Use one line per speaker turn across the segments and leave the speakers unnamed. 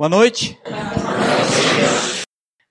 Boa noite.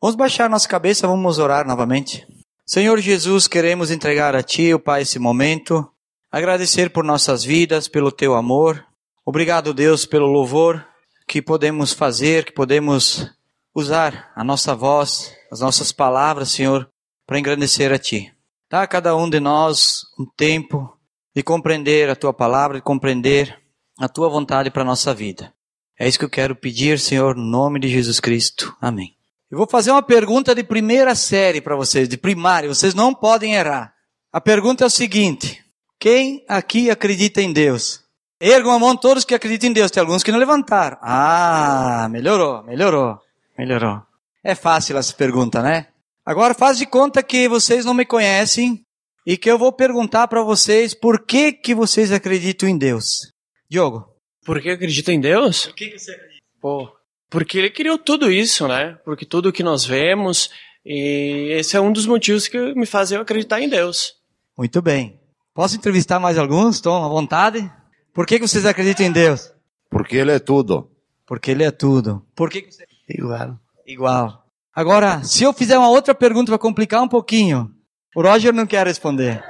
Vamos baixar nossa cabeça, vamos orar novamente. Senhor Jesus, queremos entregar a Ti, o Pai, esse momento, agradecer por nossas vidas, pelo Teu amor. Obrigado, Deus, pelo louvor que podemos fazer, que podemos usar a nossa voz, as nossas palavras, Senhor, para engrandecer a Ti. Dá a cada um de nós um tempo de compreender a Tua palavra, de compreender a Tua vontade para a nossa vida. É isso que eu quero pedir, Senhor, no nome de Jesus Cristo. Amém. Eu vou fazer uma pergunta de primeira série para vocês, de primária. Vocês não podem errar. A pergunta é o seguinte: quem aqui acredita em Deus? Ergam a mão todos que acreditam em Deus. Tem alguns que não levantaram. Ah, melhorou, melhorou, melhorou. É fácil essa pergunta, né? Agora faz de conta que vocês não me conhecem e que eu vou perguntar para vocês por que que vocês acreditam em Deus. Diogo.
Por que acredita em Deus?
Por que, que você acredita?
Pô, porque ele criou tudo isso, né? Porque tudo que nós vemos, e esse é um dos motivos que me faz eu acreditar em Deus.
Muito bem. Posso entrevistar mais alguns? Estão à vontade? Por que, que vocês acreditam em Deus?
Porque Ele é tudo.
Porque Ele é tudo. Por que, que você...
Igual.
Igual. Agora, se eu fizer uma outra pergunta para complicar um pouquinho, o Roger não quer responder.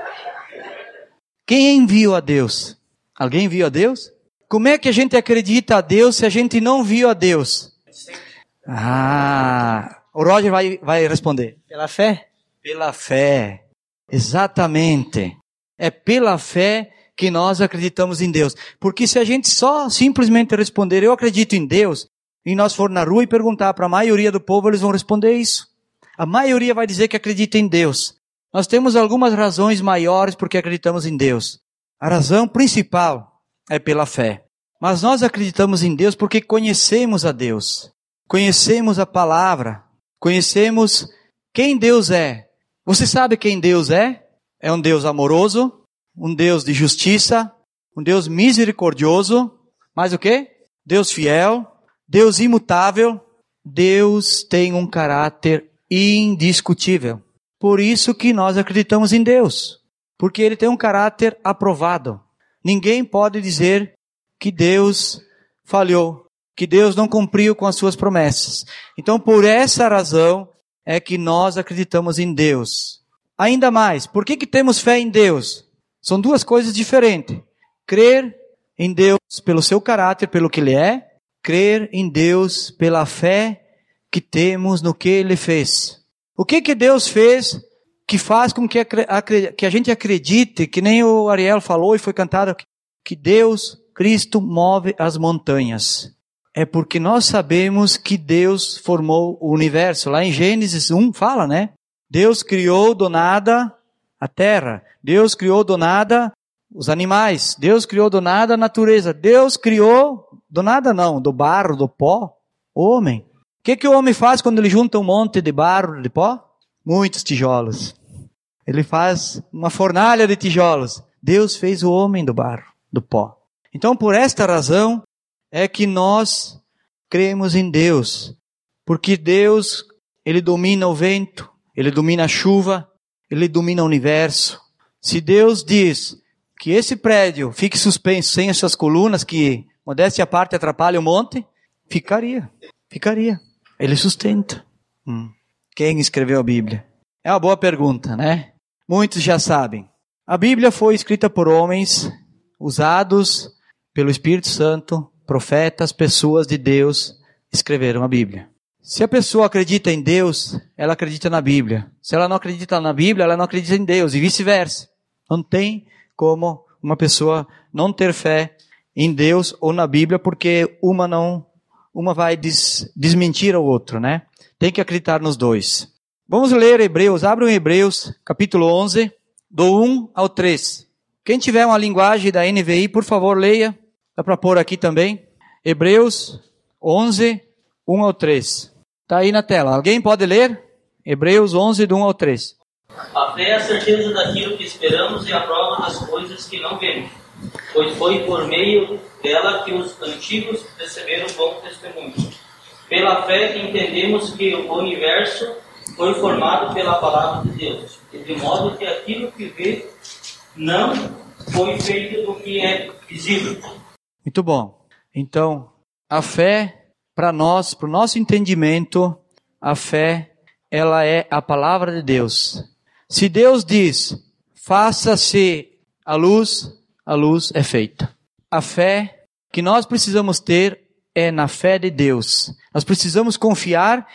Quem enviou a Deus? Alguém viu a Deus? Como é que a gente acredita a Deus se a gente não viu a Deus? Ah, o Roger vai, vai responder.
Pela fé?
Pela fé. Exatamente. É pela fé que nós acreditamos em Deus. Porque se a gente só simplesmente responder, eu acredito em Deus, e nós for na rua e perguntar para a maioria do povo, eles vão responder isso. A maioria vai dizer que acredita em Deus. Nós temos algumas razões maiores porque acreditamos em Deus. A razão principal é pela fé. Mas nós acreditamos em Deus porque conhecemos a Deus. Conhecemos a palavra. Conhecemos quem Deus é. Você sabe quem Deus é? É um Deus amoroso, um Deus de justiça, um Deus misericordioso, mais o quê? Deus fiel, Deus imutável, Deus tem um caráter indiscutível. Por isso que nós acreditamos em Deus, porque ele tem um caráter aprovado. Ninguém pode dizer que Deus falhou, que Deus não cumpriu com as suas promessas. Então, por essa razão é que nós acreditamos em Deus. Ainda mais, por que, que temos fé em Deus? São duas coisas diferentes. Crer em Deus pelo seu caráter, pelo que Ele é, crer em Deus pela fé que temos no que Ele fez. O que que Deus fez que faz com que a, que a gente acredite, que nem o Ariel falou e foi cantado, que Deus, Cristo, move as montanhas. É porque nós sabemos que Deus formou o universo. Lá em Gênesis 1 fala, né? Deus criou do nada a terra. Deus criou do nada os animais. Deus criou do nada a natureza. Deus criou do nada não, do barro, do pó, o homem. O que, que o homem faz quando ele junta um monte de barro, de pó? Muitos tijolos. Ele faz uma fornalha de tijolos. Deus fez o homem do barro, do pó. Então, por esta razão, é que nós cremos em Deus. Porque Deus, Ele domina o vento, Ele domina a chuva, Ele domina o universo. Se Deus diz que esse prédio fique suspenso sem as suas colunas, que, modéstia à parte, atrapalha o monte, ficaria. Ficaria. Ele sustenta. Hum. Quem escreveu a Bíblia? É uma boa pergunta, né? Muitos já sabem. A Bíblia foi escrita por homens usados pelo Espírito Santo, profetas, pessoas de Deus escreveram a Bíblia. Se a pessoa acredita em Deus, ela acredita na Bíblia. Se ela não acredita na Bíblia, ela não acredita em Deus e vice-versa. Não tem como uma pessoa não ter fé em Deus ou na Bíblia porque uma não uma vai des, desmentir o outro, né? Tem que acreditar nos dois. Vamos ler Hebreus, abram Hebreus, capítulo 11, do 1 ao 3. Quem tiver uma linguagem da NVI, por favor, leia. Dá para pôr aqui também. Hebreus 11, 1 ao 3. Está aí na tela. Alguém pode ler? Hebreus 11, do 1 ao 3.
A fé é a certeza daquilo que esperamos e a prova das coisas que não vemos. Pois foi por meio dela que os antigos receberam bom testemunho. Pela fé entendemos que o universo foi formado pela palavra de Deus, de modo que aquilo que vê não foi feito do que é visível.
Muito bom. Então, a fé para nós, para o nosso entendimento, a fé, ela é a palavra de Deus. Se Deus diz, faça-se a luz, a luz é feita. A fé que nós precisamos ter é na fé de Deus. Nós precisamos confiar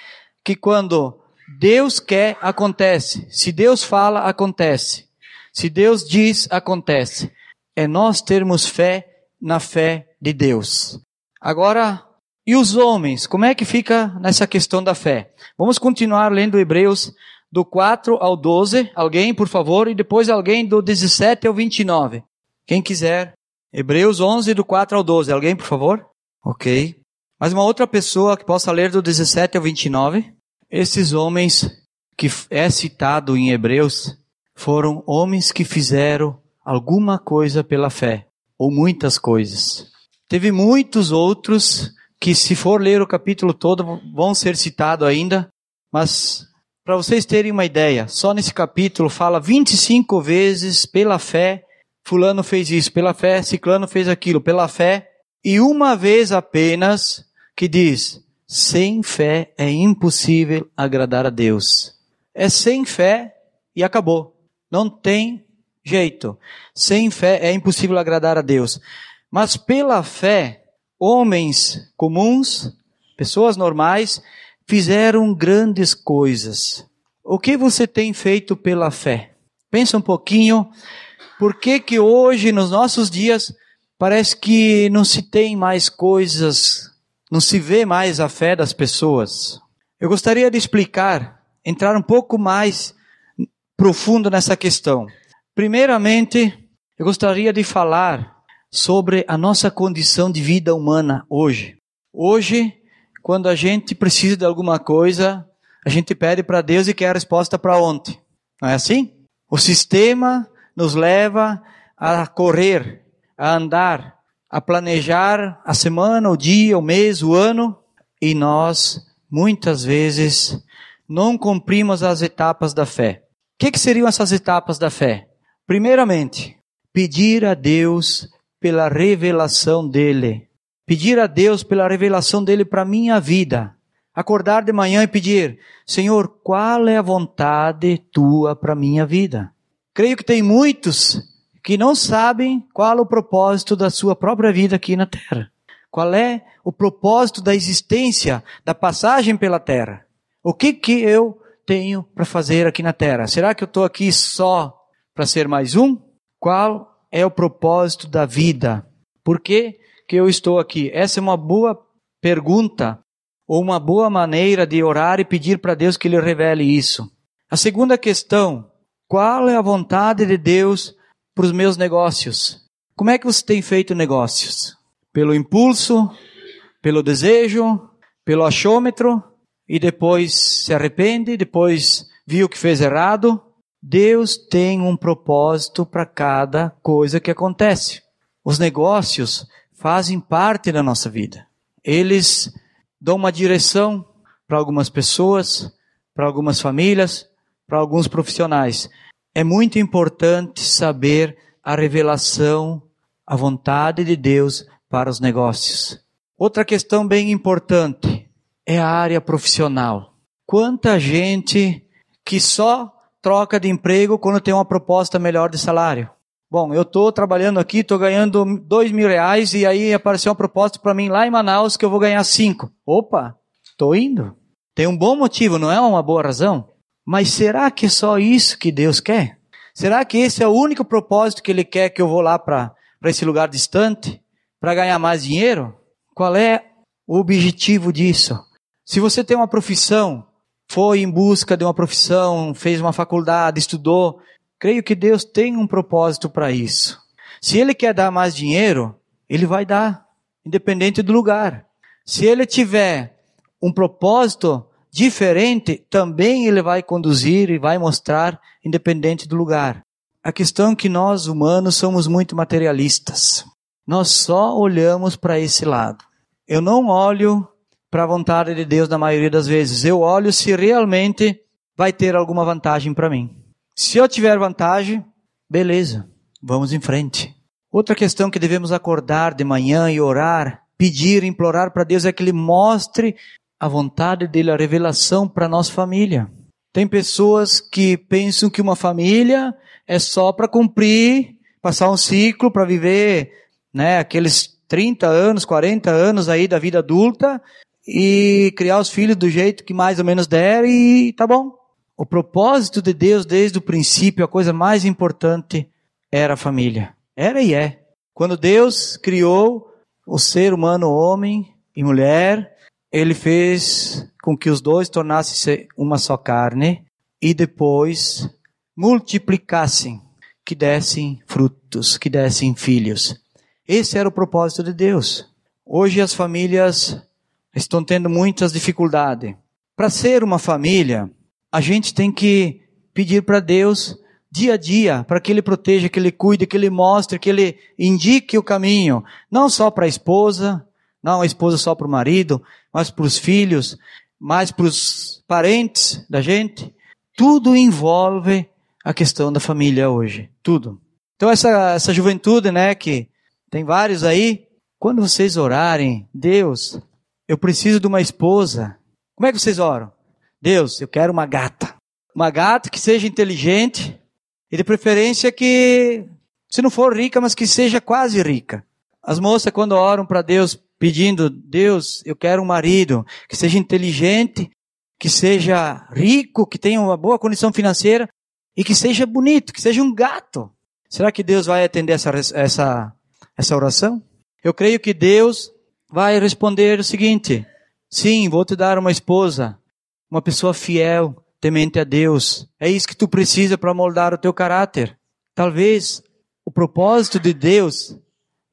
que quando Deus quer, acontece. Se Deus fala, acontece. Se Deus diz, acontece. É nós termos fé na fé de Deus. Agora, e os homens? Como é que fica nessa questão da fé? Vamos continuar lendo Hebreus do 4 ao 12. Alguém, por favor, e depois alguém do 17 ao 29. Quem quiser. Hebreus 11, do 4 ao 12. Alguém, por favor? Ok. Mais uma outra pessoa que possa ler do 17 ao 29. Esses homens que é citado em Hebreus foram homens que fizeram alguma coisa pela fé, ou muitas coisas. Teve muitos outros que se for ler o capítulo todo vão ser citados ainda, mas para vocês terem uma ideia, só nesse capítulo fala 25 vezes pela fé, fulano fez isso, pela fé, ciclano fez aquilo, pela fé, e uma vez apenas que diz, sem fé é impossível agradar a Deus. É sem fé e acabou. Não tem jeito. Sem fé é impossível agradar a Deus. Mas pela fé, homens comuns, pessoas normais, fizeram grandes coisas. O que você tem feito pela fé? Pensa um pouquinho, por que que hoje, nos nossos dias, parece que não se tem mais coisas, não se vê mais a fé das pessoas? Eu gostaria de explicar, entrar um pouco mais profundo nessa questão. Primeiramente, eu gostaria de falar sobre a nossa condição de vida humana hoje. Hoje, quando a gente precisa de alguma coisa, a gente pede para Deus e quer a resposta para ontem. Não é assim? O sistema nos leva a correr, a andar, a planejar a semana, o dia, o mês, o ano, e nós, muitas vezes, não cumprimos as etapas da fé. O que, que seriam essas etapas da fé? Primeiramente, pedir a Deus pela revelação dele. Pedir a Deus pela revelação dele para minha vida. Acordar de manhã e pedir: Senhor, qual é a vontade tua para minha vida? Creio que tem muitos que não sabem qual é o propósito da sua própria vida aqui na terra. Qual é o propósito da existência, da passagem pela terra? O que que eu tenho para fazer aqui na terra? Será que eu estou aqui só para ser mais um? Qual é o propósito da vida? Por que, que eu estou aqui? Essa é uma boa pergunta, ou uma boa maneira de orar e pedir para Deus que Ele revele isso. A segunda questão, qual é a vontade de Deus para os meus negócios? Como é que você tem feito negócios? Pelo impulso, pelo desejo, pelo achômetro, e depois se arrepende, depois viu que fez errado, Deus tem um propósito para cada coisa que acontece. Os negócios fazem parte da nossa vida. Eles dão uma direção para algumas pessoas, para algumas famílias, para alguns profissionais. É muito importante saber a revelação, a vontade de Deus para os negócios. Outra questão bem importante é a área profissional. Quanta gente que só troca de emprego quando tem uma proposta melhor de salário. Bom, eu estou trabalhando aqui, estou ganhando dois mil reais e aí apareceu uma proposta para mim lá em Manaus que eu vou ganhar cinco. Opa, estou indo. Tem um bom motivo, não é uma boa razão? Mas será que é só isso que Deus quer? Será que esse é o único propósito que Ele quer que eu vou lá para esse lugar distante? Para ganhar mais dinheiro? Qual é o objetivo disso? Se você tem uma profissão foi em busca de uma profissão, fez uma faculdade, estudou. Creio que Deus tem um propósito para isso. Se Ele quer dar mais dinheiro, Ele vai dar, independente do lugar. Se Ele tiver um propósito diferente, também Ele vai conduzir e vai mostrar, independente do lugar. A questão é que nós humanos somos muito materialistas. Nós só olhamos para esse lado. Eu não olho para a vontade de Deus na maioria das vezes. Eu olho se realmente vai ter alguma vantagem para mim. Se eu tiver vantagem, beleza, vamos em frente. Outra questão que devemos acordar de manhã e orar pedir, implorar para Deus é que Ele mostre a vontade dele, a revelação para nossa família. Tem pessoas que pensam que uma família é só para cumprir, passar um ciclo para viver, né, aqueles 30 anos, 40 anos aí da vida adulta e criar os filhos do jeito que mais ou menos der e tá bom. O propósito de Deus desde o princípio, a coisa mais importante era a família. Era e é. Quando Deus criou o ser humano, homem e mulher, ele fez com que os dois tornassem uma só carne e depois multiplicassem, que dessem frutos, que dessem filhos. Esse era o propósito de Deus. Hoje as famílias estão tendo muitas dificuldades. Para ser uma família, a gente tem que pedir para Deus dia a dia, para que Ele proteja, que Ele cuide, que Ele mostre, que Ele indique o caminho, não só para a esposa, não a esposa só para o marido, mas para os filhos, mais para os parentes da gente. Tudo envolve a questão da família hoje, tudo. Então essa, essa juventude, né, que tem vários aí, quando vocês orarem, Deus, eu preciso de uma esposa. Como é que vocês oram? Deus, eu quero uma gata. Uma gata que seja inteligente e de preferência que, se não for rica, mas que seja quase rica. As moças, quando oram para Deus, pedindo, Deus, eu quero um marido que seja inteligente, que seja rico, que tenha uma boa condição financeira e que seja bonito, que seja um gato. Será que Deus vai atender essa, essa, essa oração? Eu creio que Deus vai responder o seguinte: sim, vou te dar uma esposa, uma pessoa fiel, temente a Deus. É isso que tu precisa para moldar o teu caráter. Talvez o propósito de Deus,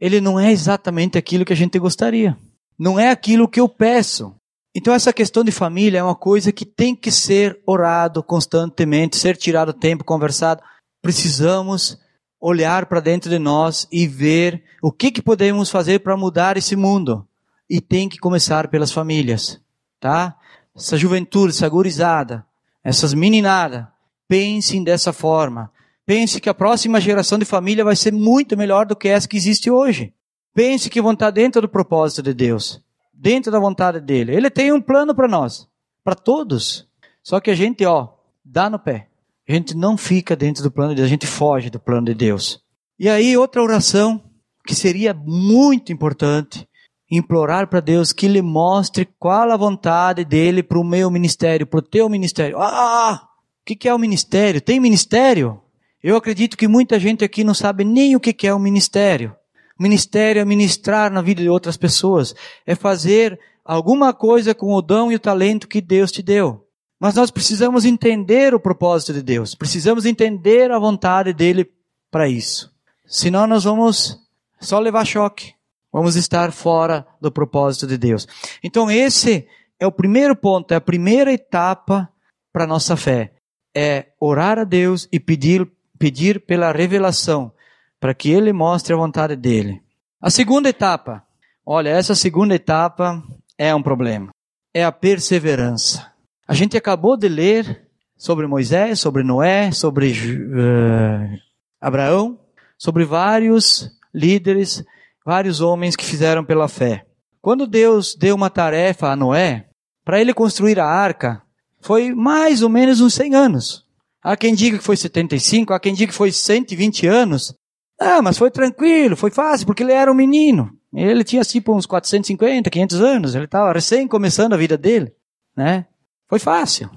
ele não é exatamente aquilo que a gente gostaria. Não é aquilo que eu peço. Então essa questão de família é uma coisa que tem que ser orado constantemente, ser tirado tempo, conversado. Precisamos olhar para dentro de nós e ver o que, que podemos fazer para mudar esse mundo. E tem que começar pelas famílias, tá? Essa juventude, essa gurizada, essas meninadas, pensem dessa forma. Pense que a próxima geração de família vai ser muito melhor do que essa que existe hoje. Pense que vão estar dentro do propósito de Deus dentro da vontade dele. Ele tem um plano para nós, para todos. Só que a gente, ó, dá no pé. A gente não fica dentro do plano de Deus, a gente foge do plano de Deus. E aí, outra oração que seria muito importante, implorar para Deus que Ele mostre qual a vontade dele para o meu ministério, para o teu ministério. Ah, o que é o ministério? Tem ministério? Eu acredito que muita gente aqui não sabe nem o que é o ministério. Ministério é ministrar na vida de outras pessoas, é fazer alguma coisa com o dom e o talento que Deus te deu. Mas nós precisamos entender o propósito de Deus, precisamos entender a vontade dele para isso. Senão nós vamos só levar choque, vamos estar fora do propósito de Deus. Então esse é o primeiro ponto, é a primeira etapa para nossa fé. É orar a Deus e pedir, pedir pela revelação para que ele mostre a vontade dele. A segunda etapa, olha, essa segunda etapa é um problema. É a perseverança. A gente acabou de ler sobre Moisés, sobre Noé, sobre uh, Abraão, sobre vários líderes, vários homens que fizeram pela fé. Quando Deus deu uma tarefa a Noé, para ele construir a arca, foi mais ou menos uns 100 anos. Há quem diga que foi 75, há quem diga que foi 120 anos, ah, mas foi tranquilo, foi fácil, porque ele era um menino. Ele tinha tipo uns 450, 500 anos, ele estava recém começando a vida dele, né? Foi fácil.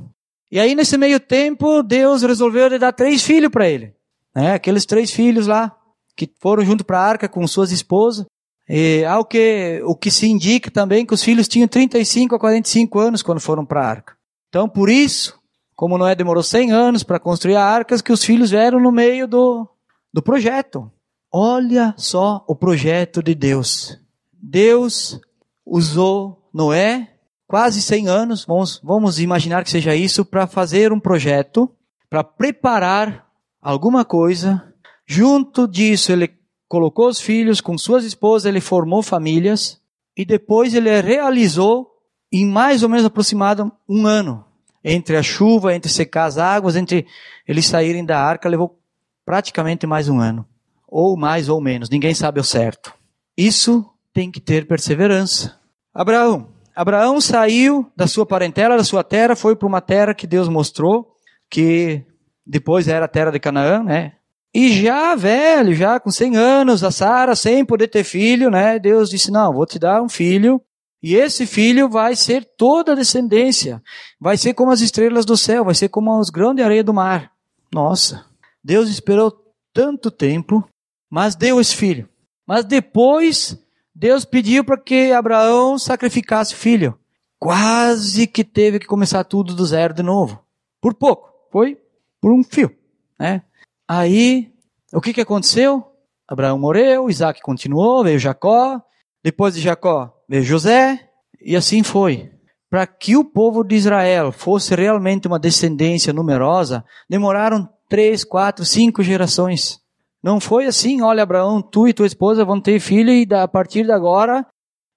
E aí nesse meio tempo, Deus resolveu dar três filhos para ele, né? Aqueles três filhos lá que foram junto para a arca com suas esposas. E ao que o que se indica também que os filhos tinham 35 a 45 anos quando foram para a arca. Então, por isso, como Noé demorou 100 anos para construir a arca, que os filhos vieram no meio do, do projeto. Olha só o projeto de Deus. Deus usou Noé, quase 100 anos, vamos, vamos imaginar que seja isso, para fazer um projeto, para preparar alguma coisa. Junto disso, ele colocou os filhos com suas esposas, ele formou famílias, e depois ele realizou em mais ou menos aproximado um ano. Entre a chuva, entre secar as águas, entre eles saírem da arca, levou praticamente mais um ano. Ou mais ou menos, ninguém sabe o certo. Isso tem que ter perseverança. Abraão. Abraão saiu da sua parentela, da sua terra, foi para uma terra que Deus mostrou, que depois era a terra de Canaã, né? E já velho, já com 100 anos, a Sara sem poder ter filho, né? Deus disse: "Não, vou te dar um filho, e esse filho vai ser toda a descendência, vai ser como as estrelas do céu, vai ser como os grãos de areia do mar". Nossa. Deus esperou tanto tempo, mas deu esse filho. Mas depois Deus pediu para que Abraão sacrificasse o filho. Quase que teve que começar tudo do zero de novo. Por pouco. Foi por um fio, né? Aí, o que, que aconteceu? Abraão morreu, Isaac continuou, veio Jacó, depois de Jacó veio José, e assim foi. Para que o povo de Israel fosse realmente uma descendência numerosa, demoraram três, quatro, cinco gerações. Não foi assim, olha, Abraão, tu e tua esposa vão ter filho e a partir de agora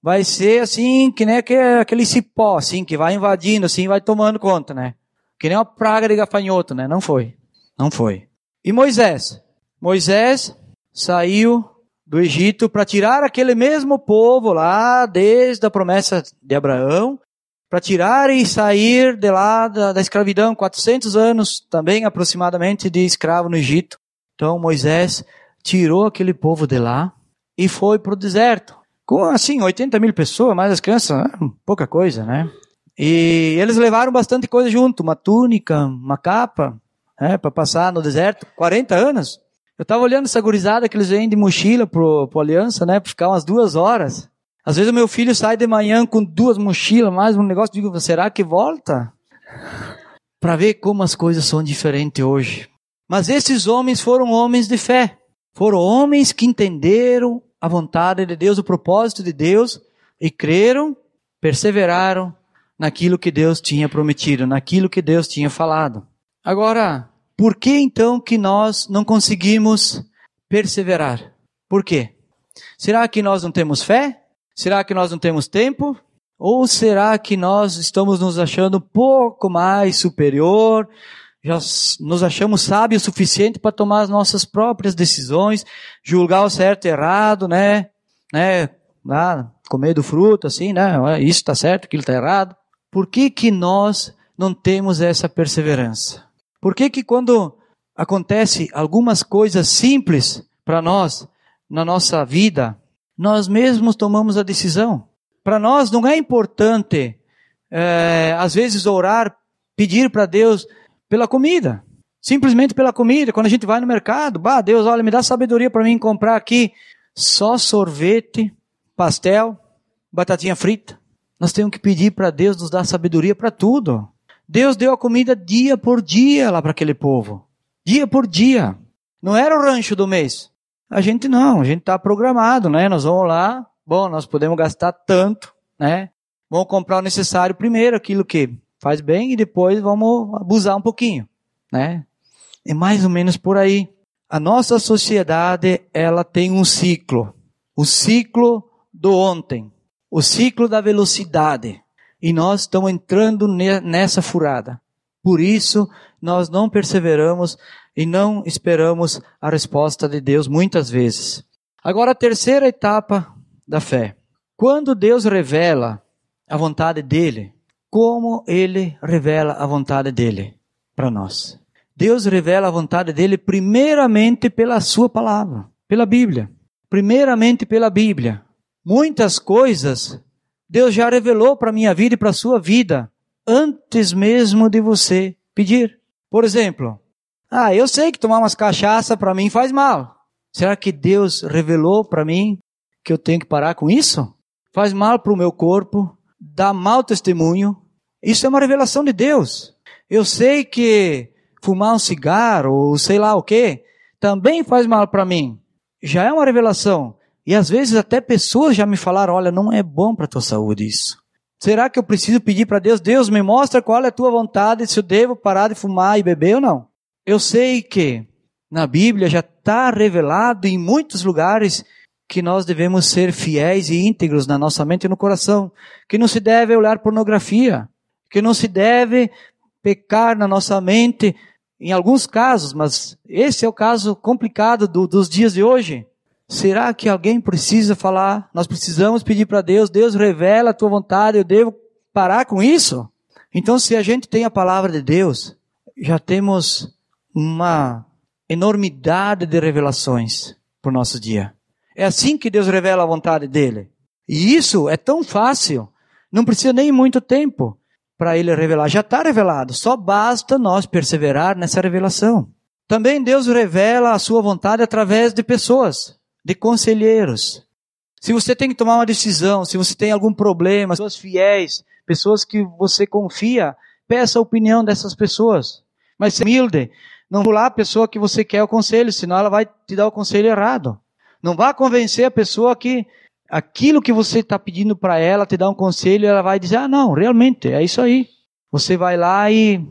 vai ser assim, que nem aquele cipó, assim, que vai invadindo, assim, vai tomando conta, né? Que nem uma praga de gafanhoto, né? Não foi. Não foi. E Moisés? Moisés saiu do Egito para tirar aquele mesmo povo lá, desde a promessa de Abraão, para tirar e sair de lá da, da, escravidão, 400 anos também aproximadamente de escravo no Egito. Então Moisés tirou aquele povo de lá e foi para o deserto. Com assim, 80 mil pessoas, mais as crianças, né? pouca coisa, né? E eles levaram bastante coisa junto, uma túnica, uma capa, é, para passar no deserto, 40 anos. Eu estava olhando essa gurizada que eles vêm de mochila pro, pro Aliança, né, para ficar umas duas horas. Às vezes o meu filho sai de manhã com duas mochilas, mais um negócio, digo, será que volta? Para ver como as coisas são diferentes hoje. Mas esses homens foram homens de fé. Foram homens que entenderam a vontade de Deus, o propósito de Deus e creram, perseveraram naquilo que Deus tinha prometido, naquilo que Deus tinha falado. Agora, por que então que nós não conseguimos perseverar? Por quê? Será que nós não temos fé? Será que nós não temos tempo? Ou será que nós estamos nos achando um pouco mais superior? Já nos achamos sábios o suficiente para tomar as nossas próprias decisões, julgar o certo e errado, né? né? Ah, comer do fruto, assim, né? Isso está certo, aquilo está errado. Por que que nós não temos essa perseverança? Por que que quando acontece algumas coisas simples para nós na nossa vida, nós mesmos tomamos a decisão? Para nós não é importante, é, às vezes, orar, pedir para Deus pela comida. Simplesmente pela comida. Quando a gente vai no mercado, bah, Deus, olha, me dá sabedoria para mim comprar aqui só sorvete, pastel, batatinha frita. Nós temos que pedir para Deus nos dar sabedoria para tudo. Deus deu a comida dia por dia lá para aquele povo. Dia por dia. Não era o rancho do mês. A gente não, a gente está programado, né? Nós vamos lá, bom, nós podemos gastar tanto, né? Vamos comprar o necessário primeiro, aquilo que faz bem, e depois vamos abusar um pouquinho, né? É mais ou menos por aí. A nossa sociedade, ela tem um ciclo. O ciclo do ontem. O ciclo da velocidade. E nós estamos entrando nessa furada. Por isso, nós não perseveramos e não esperamos a resposta de Deus muitas vezes. Agora, a terceira etapa da fé. Quando Deus revela a vontade dele, como ele revela a vontade dele para nós? Deus revela a vontade dele primeiramente pela sua palavra, pela Bíblia. Primeiramente pela Bíblia. Muitas coisas Deus já revelou para a minha vida e para a sua vida antes mesmo de você pedir. Por exemplo, ah, eu sei que tomar umas cachaça para mim faz mal. Será que Deus revelou para mim que eu tenho que parar com isso? Faz mal para o meu corpo, dá mau testemunho. Isso é uma revelação de Deus. Eu sei que fumar um cigarro ou sei lá o que também faz mal para mim. Já é uma revelação. E às vezes até pessoas já me falaram: olha, não é bom para a tua saúde isso. Será que eu preciso pedir para Deus? Deus, me mostra qual é a tua vontade, se eu devo parar de fumar e beber ou não. Eu sei que na Bíblia já está revelado em muitos lugares que nós devemos ser fiéis e íntegros na nossa mente e no coração, que não se deve olhar pornografia, que não se deve pecar na nossa mente, em alguns casos, mas esse é o caso complicado do, dos dias de hoje Será que alguém precisa falar? Nós precisamos pedir para Deus, Deus revela a tua vontade, eu devo parar com isso? Então, se a gente tem a palavra de Deus, já temos uma enormidade de revelações para o nosso dia. É assim que Deus revela a vontade dele. E isso é tão fácil, não precisa nem muito tempo para ele revelar. Já está revelado, só basta nós perseverar nessa revelação. Também Deus revela a sua vontade através de pessoas, de conselheiros. Se você tem que tomar uma decisão, se você tem algum problema, pessoas fiéis, pessoas que você confia, peça a opinião dessas pessoas. Mas se humilde, não vá lá a pessoa que você quer o conselho, senão ela vai te dar o conselho errado. Não vá convencer a pessoa que aquilo que você está pedindo para ela, te dar um conselho, ela vai dizer, ah, não, realmente, é isso aí. Você vai lá e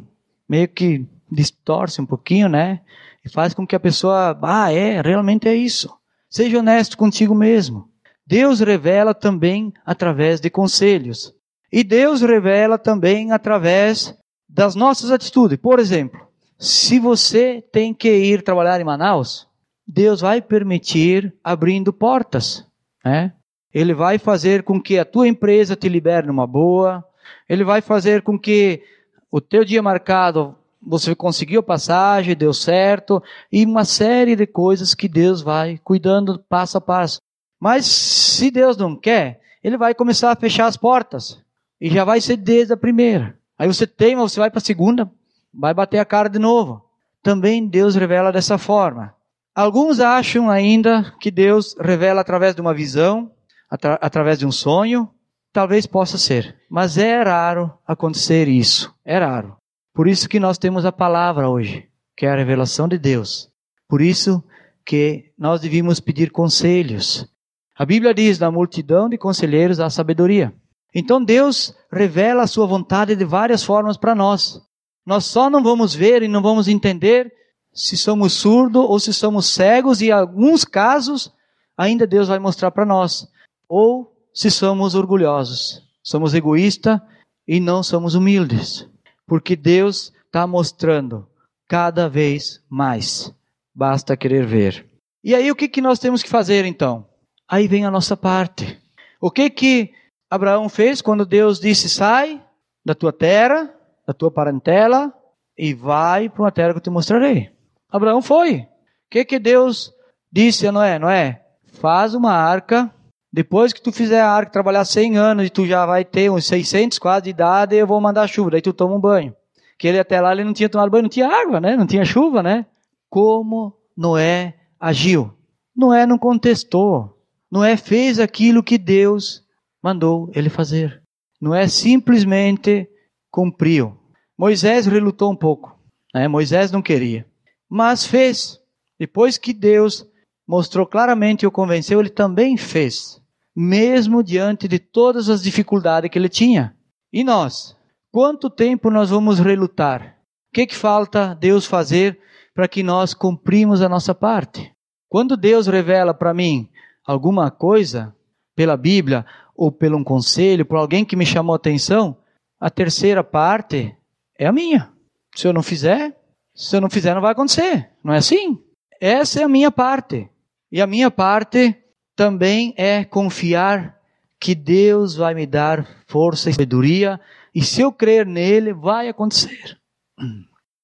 meio que distorce um pouquinho, né? E faz com que a pessoa, ah, é, realmente é isso. Seja honesto contigo mesmo. Deus revela também através de conselhos. E Deus revela também através das nossas atitudes. Por exemplo, se você tem que ir trabalhar em Manaus, Deus vai permitir abrindo portas. Né? Ele vai fazer com que a tua empresa te libere numa boa. Ele vai fazer com que o teu dia marcado você conseguiu passagem, deu certo, e uma série de coisas que Deus vai cuidando passo a passo. Mas se Deus não quer, ele vai começar a fechar as portas. E já vai ser desde a primeira. Aí você teima, você vai para a segunda, vai bater a cara de novo. Também Deus revela dessa forma. Alguns acham ainda que Deus revela através de uma visão, atra através de um sonho. Talvez possa ser, mas é raro acontecer isso. É raro. Por isso que nós temos a palavra hoje, que é a revelação de Deus. Por isso que nós devíamos pedir conselhos. A Bíblia diz: na multidão de conselheiros há sabedoria. Então Deus revela a sua vontade de várias formas para nós. Nós só não vamos ver e não vamos entender se somos surdos ou se somos cegos, e em alguns casos ainda Deus vai mostrar para nós. Ou se somos orgulhosos, somos egoístas e não somos humildes. Porque Deus está mostrando cada vez mais. Basta querer ver. E aí o que, que nós temos que fazer então? Aí vem a nossa parte. O que que Abraão fez quando Deus disse: sai da tua terra, da tua parentela e vai para uma terra que eu te mostrarei. Abraão foi. O que que Deus disse a Noé? Noé, faz uma arca. Depois que tu fizer a arca, trabalhar 100 anos e tu já vai ter uns 600 quase de idade, eu vou mandar chuva. Daí tu toma um banho. Que ele até lá ele não tinha tomado banho, não tinha água, né? Não tinha chuva, né? Como Noé agiu? Noé não contestou. Noé fez aquilo que Deus mandou ele fazer. Não é simplesmente cumpriu. Moisés relutou um pouco. Né? Moisés não queria. Mas fez. Depois que Deus mostrou claramente e o convenceu, ele também fez. Mesmo diante de todas as dificuldades que ele tinha. E nós? Quanto tempo nós vamos relutar? O que, que falta Deus fazer para que nós cumprimos a nossa parte? Quando Deus revela para mim alguma coisa pela Bíblia, ou pelo um conselho, por alguém que me chamou a atenção, a terceira parte é a minha. Se eu não fizer, se eu não fizer, não vai acontecer. Não é assim? Essa é a minha parte. E a minha parte também é confiar que Deus vai me dar força e sabedoria, e se eu crer nele, vai acontecer.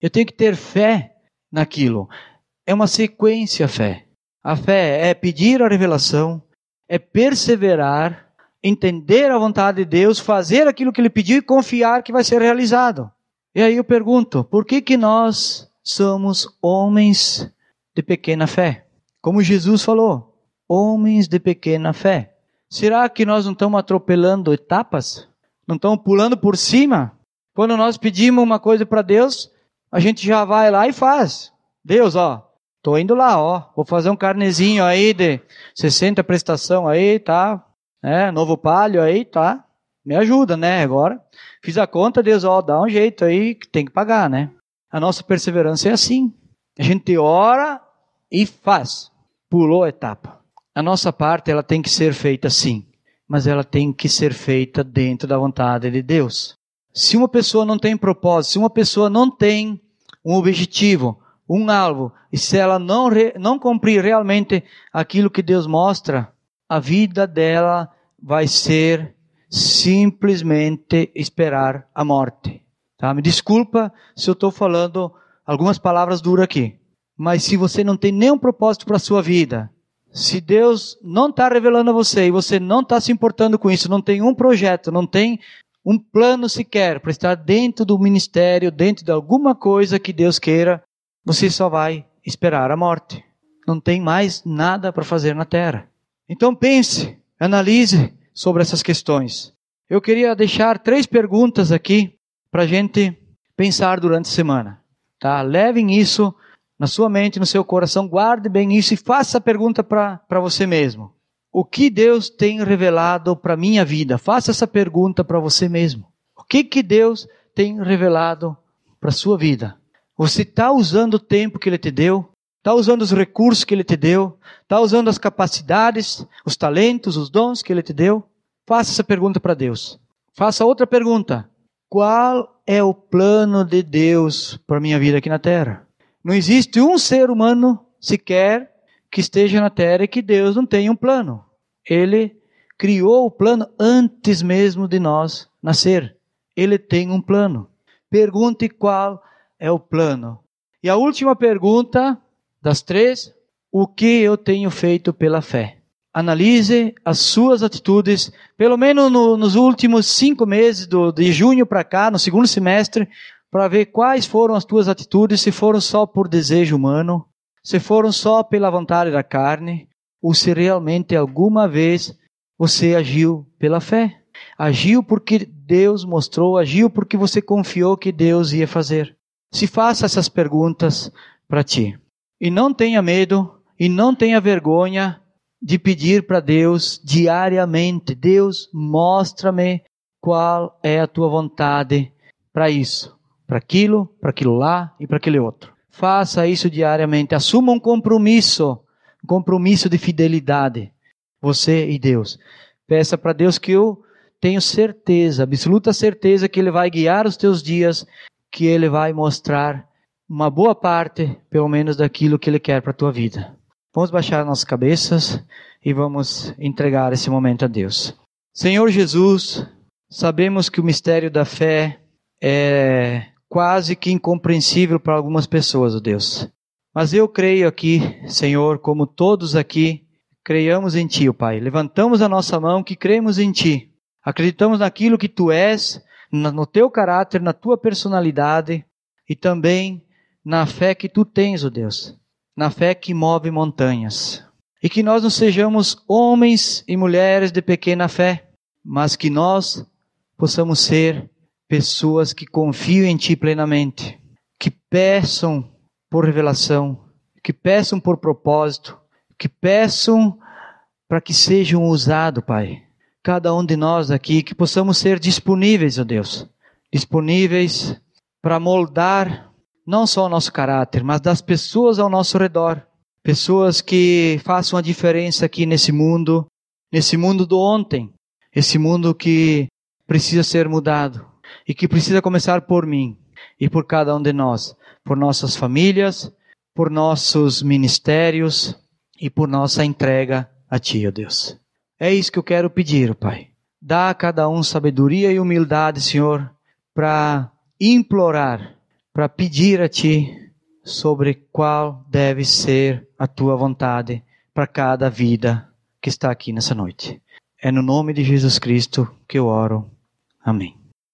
Eu tenho que ter fé naquilo. É uma sequência a fé. A fé é pedir a revelação, é perseverar entender a vontade de Deus, fazer aquilo que ele pediu e confiar que vai ser realizado. E aí eu pergunto, por que que nós somos homens de pequena fé? Como Jesus falou, homens de pequena fé. Será que nós não estamos atropelando etapas? Não estamos pulando por cima? Quando nós pedimos uma coisa para Deus, a gente já vai lá e faz. Deus, ó, tô indo lá, ó, vou fazer um carnezinho aí de 60 prestação aí, tá? né? Novo palio aí, tá? Me ajuda, né? Agora, fiz a conta, Deus, ó, dá um jeito aí que tem que pagar, né? A nossa perseverança é assim. A gente ora e faz. Pulou a etapa. A nossa parte, ela tem que ser feita sim, mas ela tem que ser feita dentro da vontade de Deus. Se uma pessoa não tem propósito, se uma pessoa não tem um objetivo, um alvo, e se ela não, não cumprir realmente aquilo que Deus mostra, a vida dela vai ser simplesmente esperar a morte. Tá? Me desculpa se eu estou falando algumas palavras duras aqui, mas se você não tem nenhum propósito para a sua vida, se Deus não está revelando a você e você não está se importando com isso, não tem um projeto, não tem um plano sequer para estar dentro do ministério, dentro de alguma coisa que Deus queira, você só vai esperar a morte. Não tem mais nada para fazer na terra. Então pense, analise sobre essas questões. Eu queria deixar três perguntas aqui para a gente pensar durante a semana. Tá? Levem isso na sua mente, no seu coração, guarde bem isso e faça a pergunta para você mesmo. O que Deus tem revelado para minha vida? Faça essa pergunta para você mesmo. O que, que Deus tem revelado para a sua vida? Você está usando o tempo que Ele te deu? Está usando os recursos que Ele te deu? Está usando as capacidades, os talentos, os dons que Ele te deu? Faça essa pergunta para Deus. Faça outra pergunta. Qual é o plano de Deus para minha vida aqui na Terra? Não existe um ser humano sequer que esteja na Terra e que Deus não tenha um plano. Ele criou o plano antes mesmo de nós nascer. Ele tem um plano. Pergunte qual é o plano. E a última pergunta das três: o que eu tenho feito pela fé? Analise as suas atitudes, pelo menos no, nos últimos cinco meses, do, de junho para cá, no segundo semestre, para ver quais foram as tuas atitudes, se foram só por desejo humano, se foram só pela vontade da carne, ou se realmente alguma vez você agiu pela fé. Agiu porque Deus mostrou, agiu porque você confiou que Deus ia fazer. Se faça essas perguntas para ti. E não tenha medo e não tenha vergonha de pedir para Deus diariamente: Deus, mostra-me qual é a tua vontade para isso, para aquilo, para aquilo lá e para aquele outro. Faça isso diariamente. Assuma um compromisso, um compromisso de fidelidade, você e Deus. Peça para Deus que eu tenho certeza, absoluta certeza que Ele vai guiar os teus dias que Ele vai mostrar uma boa parte, pelo menos, daquilo que Ele quer para a tua vida. Vamos baixar nossas cabeças e vamos entregar esse momento a Deus. Senhor Jesus, sabemos que o mistério da fé é quase que incompreensível para algumas pessoas, ó Deus. Mas eu creio aqui, Senhor, como todos aqui, creiamos em Ti, ó Pai. Levantamos a nossa mão que cremos em Ti. Acreditamos naquilo que Tu és, no teu caráter, na tua personalidade e também na fé que tu tens, ó Deus, na fé que move montanhas. E que nós não sejamos homens e mulheres de pequena fé, mas que nós possamos ser pessoas que confiam em Ti plenamente, que peçam por revelação, que peçam por propósito, que peçam para que sejam usados, Pai, cada um de nós aqui, que possamos ser disponíveis, ó Deus, disponíveis para moldar não só o nosso caráter, mas das pessoas ao nosso redor, pessoas que façam a diferença aqui nesse mundo, nesse mundo do ontem, esse mundo que precisa ser mudado e que precisa começar por mim e por cada um de nós, por nossas famílias, por nossos ministérios e por nossa entrega a Ti, ó Deus. É isso que eu quero pedir, Pai. Dá a cada um sabedoria e humildade, Senhor, para implorar, para pedir a Ti sobre qual deve ser a Tua vontade para cada vida que está aqui nessa noite. É no nome de Jesus Cristo que eu oro. Amém.